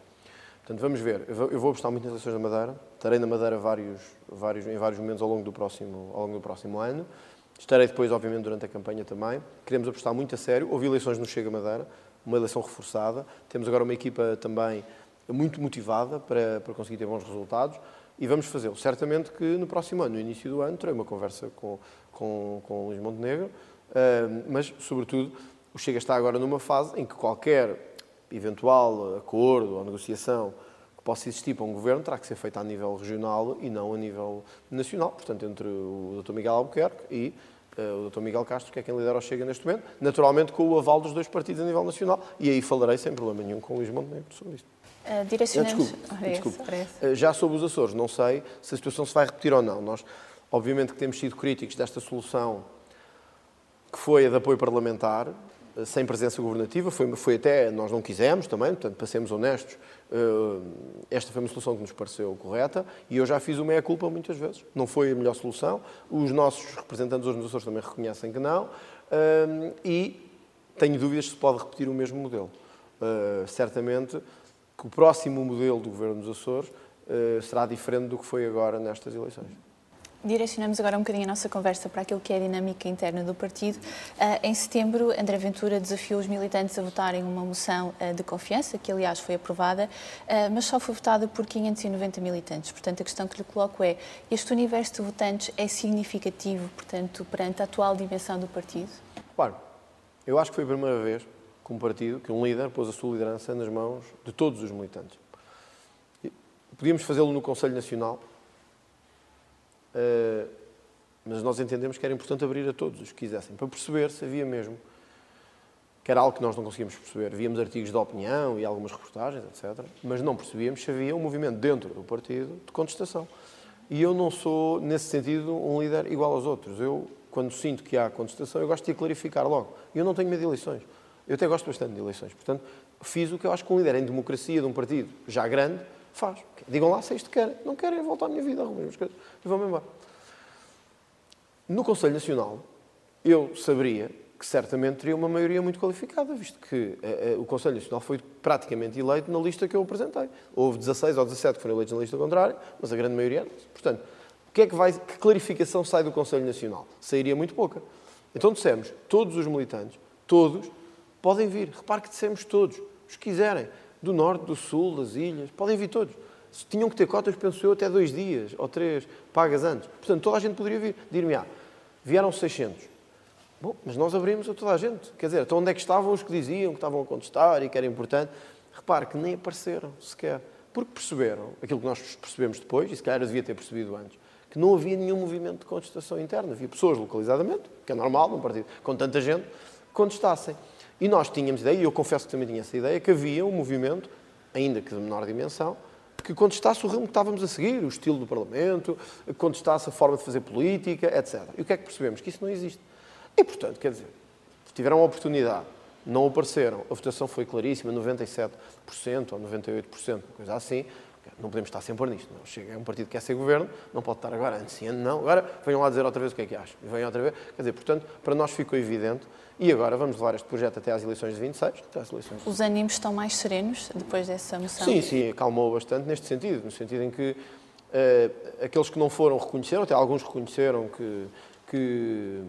Portanto, vamos ver. Eu vou apostar muito nas eleições da Madeira. Estarei na Madeira vários, vários, em vários momentos ao longo, do próximo, ao longo do próximo ano. Estarei depois, obviamente, durante a campanha também. Queremos apostar muito a sério. Houve eleições no Chega Madeira, uma eleição reforçada. Temos agora uma equipa também muito motivada para, para conseguir ter bons resultados e vamos fazê-lo. Certamente que no próximo ano, no início do ano, terei uma conversa com, com, com o Luís Montenegro, uh, mas, sobretudo, o Chega está agora numa fase em que qualquer eventual acordo ou negociação que possa existir para um governo terá que ser feita a nível regional e não a nível nacional, portanto, entre o Dr. Miguel Albuquerque e uh, o Dr. Miguel Castro, que é quem lidera o Chega neste momento, naturalmente com o aval dos dois partidos a nível nacional, e aí falarei sem problema nenhum com o Luís Montenegro sobre isto. Uh, direcionamos... desculpe, desculpe. Já sobre os Açores, não sei se a situação se vai repetir ou não. Nós, obviamente, que temos sido críticos desta solução que foi a de apoio parlamentar, sem presença governativa, foi, foi até, nós não quisemos também, portanto, para sermos honestos, eh, esta foi uma solução que nos pareceu correta e eu já fiz o meia-culpa muitas vezes. Não foi a melhor solução, os nossos representantes Açores também reconhecem que não eh, e tenho dúvidas se pode repetir o mesmo modelo. Certamente que o próximo modelo do Governo dos Açores será diferente do que foi agora nestas eleições. Direcionamos agora um bocadinho a nossa conversa para aquilo que é a dinâmica interna do partido. Uh, em setembro, André Ventura desafiou os militantes a votarem uma moção uh, de confiança, que aliás foi aprovada, uh, mas só foi votada por 590 militantes. Portanto, a questão que lhe coloco é: este universo de votantes é significativo, portanto, perante a atual dimensão do partido? Claro. Eu acho que foi a primeira vez que um partido, que um líder, pôs a sua liderança nas mãos de todos os militantes. Podíamos fazê-lo no Conselho Nacional, mas nós entendemos que era importante abrir a todos os que quisessem, para perceber se havia mesmo, que era algo que nós não conseguíamos perceber. Víamos artigos de opinião e algumas reportagens, etc., mas não percebíamos se havia um movimento dentro do partido de contestação. E eu não sou, nesse sentido, um líder igual aos outros. Eu, quando sinto que há contestação, eu gosto de clarificar logo. Eu não tenho medo de eleições. Eu até gosto bastante de eleições. Portanto, fiz o que eu acho que um líder em democracia de um partido já grande faz. Digam lá se isto querem. Não querem, voltar à minha vida, arrumem as coisas e vão-me embora. No Conselho Nacional, eu saberia que certamente teria uma maioria muito qualificada, visto que uh, uh, o Conselho Nacional foi praticamente eleito na lista que eu apresentei. Houve 16 ou 17 que foram eleitos na lista contrária, mas a grande maioria não. Portanto, o que é que vai, que clarificação sai do Conselho Nacional? Sairia muito pouca. Então dissemos, todos os militantes, todos, podem vir. Repare que dissemos todos, os que quiserem do norte, do sul, das ilhas, podem vir todos. Tinham que ter cotas, penso eu, até dois dias ou três, pagas antes. Portanto, toda a gente poderia vir. Dir-me, ah, vieram 600. Bom, mas nós abrimos a toda a gente. Quer dizer, então onde é que estavam os que diziam que estavam a contestar e que era importante? Repare que nem apareceram sequer. Porque perceberam aquilo que nós percebemos depois, e se calhar eu devia ter percebido antes, que não havia nenhum movimento de contestação interna. Havia pessoas localizadamente, que é normal num partido com tanta gente, contestassem. E nós tínhamos ideia, e eu confesso que também tinha essa ideia, que havia um movimento, ainda que de menor dimensão, que contestasse o rumo que estávamos a seguir, o estilo do Parlamento, que contestasse a forma de fazer política, etc. E o que é que percebemos? Que isso não existe. E, portanto, quer dizer, tiveram a oportunidade, não apareceram, a votação foi claríssima, 97% ou 98%, coisa assim, não podemos estar sempre nisto. Não. Chega, é um partido que quer ser governo, não pode estar agora, antes sim, não. Agora venham lá dizer outra vez o que é que acham. E venham outra vez. Quer dizer, portanto, para nós ficou evidente. E agora vamos levar este projeto até às eleições de 26. Até às eleições Os ânimos estão mais serenos depois dessa moção? Sim, sim, acalmou bastante neste sentido. No sentido em que uh, aqueles que não foram reconheceram, até alguns reconheceram que, que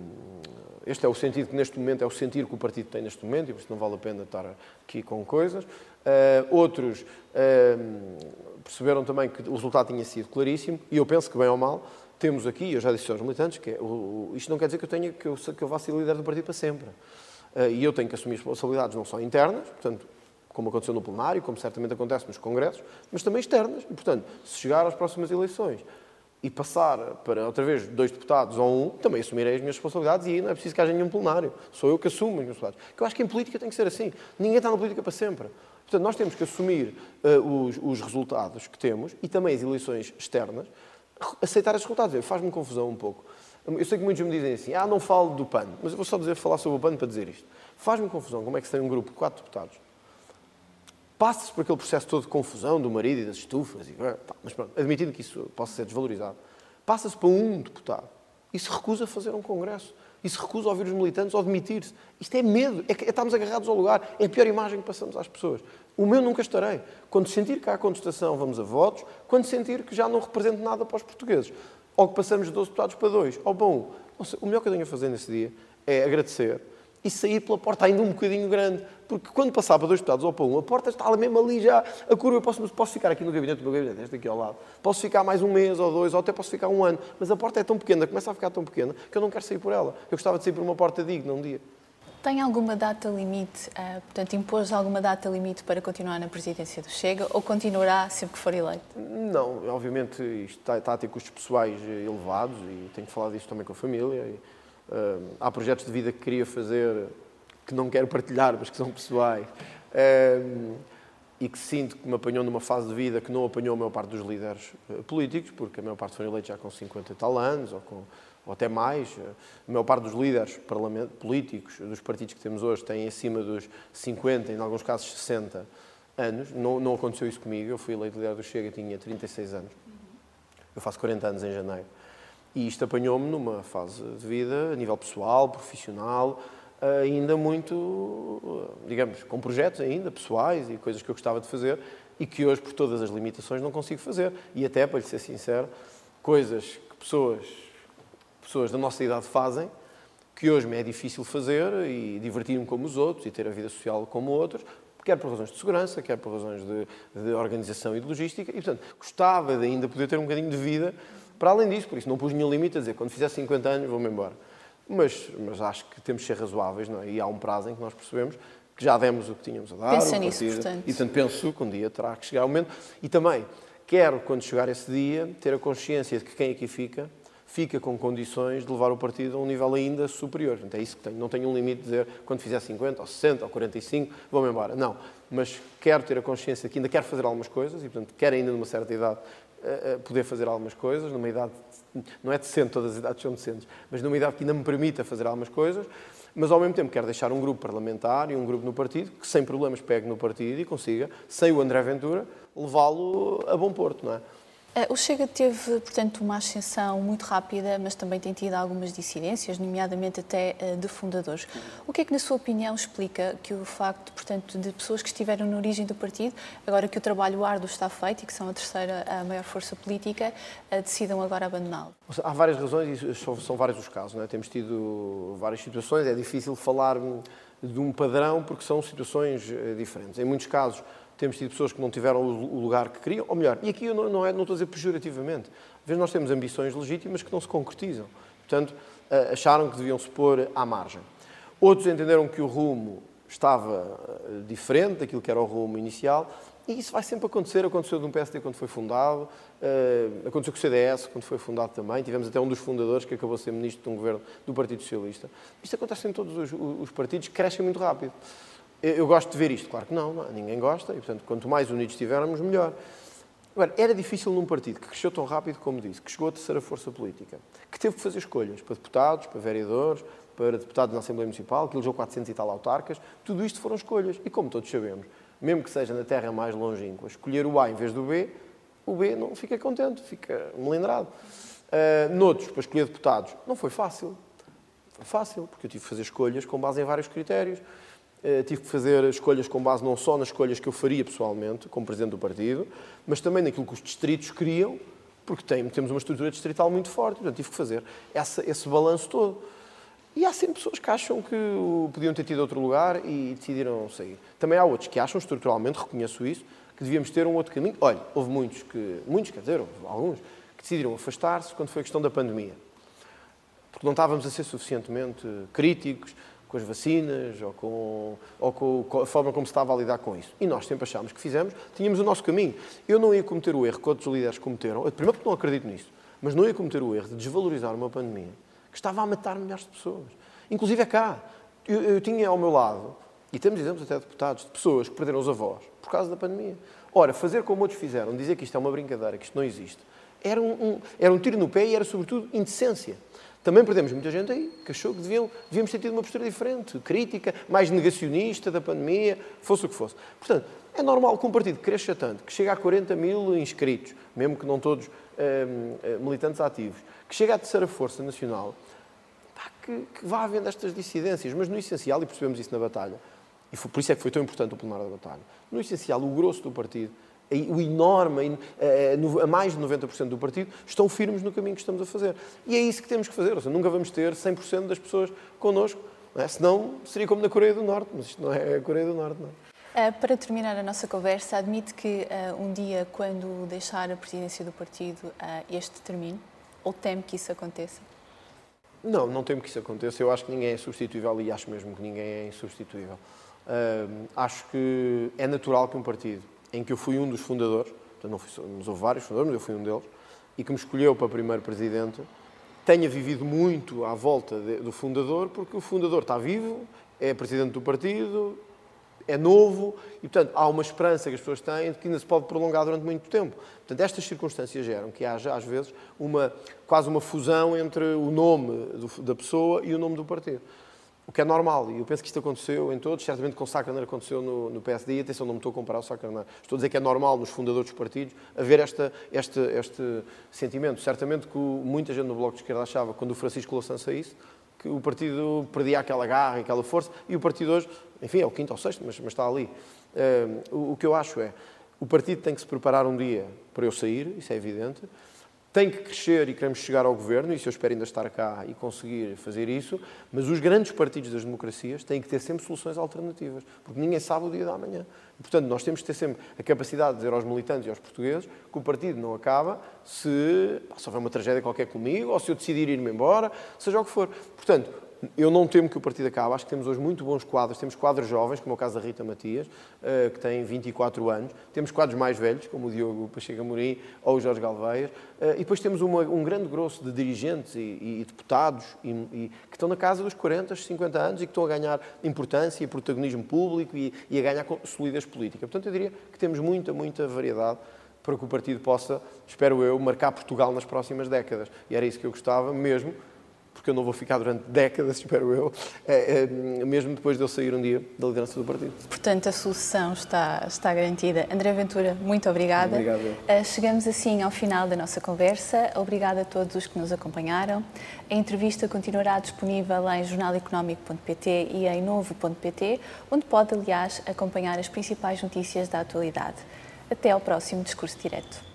este é o sentido que neste momento é o sentir que o partido tem neste momento e por isso não vale a pena estar aqui com coisas. Uh, outros uh, perceberam também que o resultado tinha sido claríssimo e eu penso que, bem ou mal, temos aqui, eu já disse aos militantes, que é, o, isto não quer dizer que eu, tenha, que, eu, que eu vá ser líder do partido para sempre. Uh, e eu tenho que assumir responsabilidades não só internas, portanto, como aconteceu no plenário, como certamente acontece nos congressos, mas também externas. E, portanto, se chegar às próximas eleições e passar para outra vez dois deputados ou um, também assumirei as minhas responsabilidades e aí não é preciso que haja nenhum plenário. Sou eu que assumo as minhas responsabilidades. Eu acho que em política tem que ser assim. Ninguém está na política para sempre. Portanto, nós temos que assumir uh, os, os, resultados que temos e também as eleições externas, aceitar esses resultados. Faz-me confusão um pouco. Eu sei que muitos me dizem assim, ah, não falo do PAN, mas eu vou só dizer, falar sobre o PAN para dizer isto. Faz-me confusão como é que se tem um grupo de quatro deputados, passa-se por aquele processo todo de confusão do marido e das estufas, e, mas pronto, admitindo que isso possa ser desvalorizado, passa-se para um deputado e se recusa a fazer um congresso e se recusa a ouvir os militantes ou demitir-se. Isto é medo, é, é estarmos agarrados ao lugar, é a pior imagem que passamos às pessoas. O meu nunca estarei. Quando sentir que há contestação, vamos a votos. Quando sentir que já não represento nada para os portugueses. Ou que passamos de 12 deputados para 2, ou bom, o melhor que eu tenho a fazer nesse dia é agradecer e sair pela porta ainda um bocadinho grande. Porque quando passar para dois deputados ou para um, a porta está mesmo ali já, a curva. Eu posso, posso ficar aqui no gabinete, no meu gabinete, este aqui ao lado. Posso ficar mais um mês ou dois, ou até posso ficar um ano. Mas a porta é tão pequena, começa a ficar tão pequena, que eu não quero sair por ela. Eu gostava de sair por uma porta digna um dia. Tem alguma data limite, uh, portanto, impôs alguma data limite para continuar na presidência do Chega ou continuará sempre que for eleito? Não, obviamente isto está, está a ter custos pessoais elevados e tenho que falar disso também com a família. E, uh, há projetos de vida que queria fazer que não quero partilhar, mas que são pessoais. e que sinto que me apanhou numa fase de vida que não apanhou a maior parte dos líderes uh, políticos, porque a maior parte foram eleitos já com 50 e tal anos, ou, com, ou até mais. A maior parte dos líderes políticos dos partidos que temos hoje têm acima dos 50, em alguns casos 60 anos. Não, não aconteceu isso comigo. Eu fui eleito líder do Chega, tinha 36 anos. Eu faço 40 anos em janeiro. E isto apanhou-me numa fase de vida, a nível pessoal, profissional, ainda muito, digamos, com projetos ainda pessoais e coisas que eu gostava de fazer e que hoje, por todas as limitações, não consigo fazer. E até, para lhe ser sincero, coisas que pessoas, pessoas da nossa idade fazem, que hoje me é difícil fazer e divertir-me como os outros e ter a vida social como outros, quer por razões de segurança, quer por razões de, de organização e de logística, e, portanto, gostava de ainda poder ter um bocadinho de vida para além disso, por isso não pus nenhum limite a dizer quando fizer 50 anos vou-me embora. Mas, mas acho que temos de ser razoáveis, não é? E há um prazo em que nós percebemos que já demos o que tínhamos a dar. Pensa nisso, portanto. E portanto penso que um dia terá que chegar o momento. E também quero, quando chegar esse dia, ter a consciência de que quem aqui fica, fica com condições de levar o partido a um nível ainda superior. Portanto, é isso que tenho. Não tenho um limite de dizer quando fizer 50, ou 60, ou 45, vou-me embora. Não. Mas quero ter a consciência que ainda quero fazer algumas coisas e, portanto, quero ainda numa certa idade poder fazer algumas coisas, numa idade, não é decente, todas as idades são decentes, mas numa idade que ainda me permita fazer algumas coisas, mas ao mesmo tempo quero deixar um grupo parlamentar e um grupo no partido que sem problemas pegue no partido e consiga, sem o André Ventura, levá-lo a bom porto, não é? Eh, o Chega teve, portanto, uma ascensão muito rápida, mas também tem tido algumas dissidências, nomeadamente até eh, de fundadores. O que é que, na sua opinião, explica que o facto, portanto, de pessoas que estiveram na origem do partido, agora que o trabalho árduo está feito e que são a terceira, a maior força política, eh, decidam agora abandoná-lo? Há várias razões e são vários os casos. Não é? Temos tido várias situações, é difícil falar de um padrão porque são situações diferentes. Em muitos casos, temos tido pessoas que não tiveram o lugar que queriam, ou melhor, e aqui eu não, não, é, não estou a dizer pejorativamente, às vezes nós temos ambições legítimas que não se concretizam. Portanto, eh, acharam que deviam se pôr à margem. Outros entenderam que o rumo estava eh, diferente daquilo que era o rumo inicial, e isso vai sempre acontecer. Aconteceu de um PSD quando foi fundado, uh, aconteceu com o CDS quando foi fundado também. Tivemos até um dos fundadores que acabou a ser ministro de um governo do Partido Socialista. Isto acontece em todos os, os partidos crescem muito rápido. Eu gosto de ver isto, claro que não, não, ninguém gosta, e portanto, quanto mais unidos estivermos, melhor. Agora, era difícil num partido que cresceu tão rápido como disse, que chegou a terceira força política, que teve que fazer escolhas para deputados, para vereadores, para deputados na Assembleia Municipal, que elegeu 400 e tal autarcas, tudo isto foram escolhas. E como todos sabemos, mesmo que seja na terra mais longínqua, escolher o A em vez do B, o B não fica contente, fica melindrado. Uh, noutros, para escolher deputados, não foi fácil. Foi fácil, porque eu tive que fazer escolhas com base em vários critérios. Eh, tive que fazer escolhas com base não só nas escolhas que eu faria pessoalmente, como presidente do partido, mas também naquilo que os distritos queriam, porque tem, temos uma estrutura distrital muito forte, portanto tive que fazer essa, esse balanço todo. E há sempre pessoas que acham que podiam ter tido outro lugar e decidiram sair. Também há outros que acham, estruturalmente, reconheço isso, que devíamos ter um outro caminho. Olha, houve muitos que, muitos, quer dizer, alguns, que decidiram afastar-se quando foi a questão da pandemia. Porque não estávamos a ser suficientemente críticos, com as vacinas ou com, ou com a forma como se estava a lidar com isso. E nós sempre achámos que fizemos, tínhamos o nosso caminho. Eu não ia cometer o erro que outros líderes cometeram, primeiro porque não acredito nisso, mas não ia cometer o erro de desvalorizar uma pandemia que estava a matar milhares de pessoas. Inclusive é cá. Eu, eu tinha ao meu lado, e temos exemplos até de deputados, de pessoas que perderam os avós por causa da pandemia. Ora, fazer como outros fizeram, dizer que isto é uma brincadeira, que isto não existe, era um, um, era um tiro no pé e era, sobretudo, indecência. Também perdemos muita gente aí que achou que deviam, devíamos ter tido uma postura diferente, crítica, mais negacionista da pandemia, fosse o que fosse. Portanto, é normal que um partido cresça tanto, que chega a 40 mil inscritos, mesmo que não todos hum, hum, militantes ativos, que chega à terceira força nacional, pá, que, que vá havendo estas dissidências, mas no essencial, e percebemos isso na batalha, e foi, por isso é que foi tão importante o plenário da batalha, no essencial, o grosso do partido o enorme, a mais de 90% do partido, estão firmes no caminho que estamos a fazer. E é isso que temos que fazer. Ou seja, nunca vamos ter 100% das pessoas connosco, não é? senão seria como na Coreia do Norte, mas isto não é a Coreia do Norte. Não é? Para terminar a nossa conversa, admite que uh, um dia, quando deixar a presidência do partido, uh, este termine? Ou teme que isso aconteça? Não, não temo que isso aconteça. Eu acho que ninguém é substituível e acho mesmo que ninguém é insubstituível. Uh, acho que é natural que um partido em que eu fui um dos fundadores, portanto, não fui, mas houve vários fundadores, mas eu fui um deles, e que me escolheu para primeiro presidente, tenha vivido muito à volta de, do fundador, porque o fundador está vivo, é presidente do partido, é novo e, portanto, há uma esperança que as pessoas têm de que ainda se pode prolongar durante muito tempo. Portanto, estas circunstâncias geram que haja, às vezes, uma, quase uma fusão entre o nome do, da pessoa e o nome do partido. O que é normal, e eu penso que isto aconteceu em todos, certamente com o Sá Carneiro aconteceu no, no PSD, e atenção, não me estou a comparar o Sá Carneiro. Estou a dizer que é normal nos fundadores dos partidos haver esta, este, este sentimento. Certamente que muita gente no Bloco de Esquerda achava, quando o Francisco Louçã saísse, que o partido perdia aquela garra, aquela força, e o partido hoje, enfim, é o quinto ou sexto, mas, mas está ali. Uh, o, o que eu acho é, o partido tem que se preparar um dia para eu sair, isso é evidente, tem que crescer e queremos chegar ao governo, e isso eu espero ainda estar cá e conseguir fazer isso, mas os grandes partidos das democracias têm que ter sempre soluções alternativas, porque ninguém sabe o dia da manhã. Portanto, nós temos que ter sempre a capacidade de dizer aos militantes e aos portugueses que o partido não acaba se, se houver uma tragédia qualquer comigo, ou se eu decidir ir-me embora, seja o que for. Portanto, eu não temo que o partido acabe. Acho que temos hoje muito bons quadros. Temos quadros jovens, como é o caso da Rita Matias, eh, que tem 24 anos. Temos quadros mais velhos, como o Diogo Pacheco Amorim ou o Jorge Galveias. Eh, e depois temos uma, um grande grosso de dirigentes e, e deputados e, e, que estão na casa dos 40, 50 anos e que estão a ganhar importância e protagonismo público e, e a ganhar solidez política. Portanto, eu diria que temos muita, muita variedade para que o partido possa, espero eu, marcar Portugal nas próximas décadas. E era isso que eu gostava mesmo porque eu não vou ficar durante décadas, espero eu, é, é, mesmo depois de eu sair um dia da liderança do partido. Portanto, a solução está, está garantida. André Ventura, muito obrigada. Obrigado. Uh, chegamos assim ao final da nossa conversa. Obrigada a todos os que nos acompanharam. A entrevista continuará disponível em jornaleconómico.pt e em novo.pt, onde pode, aliás, acompanhar as principais notícias da atualidade. Até ao próximo Discurso Direto.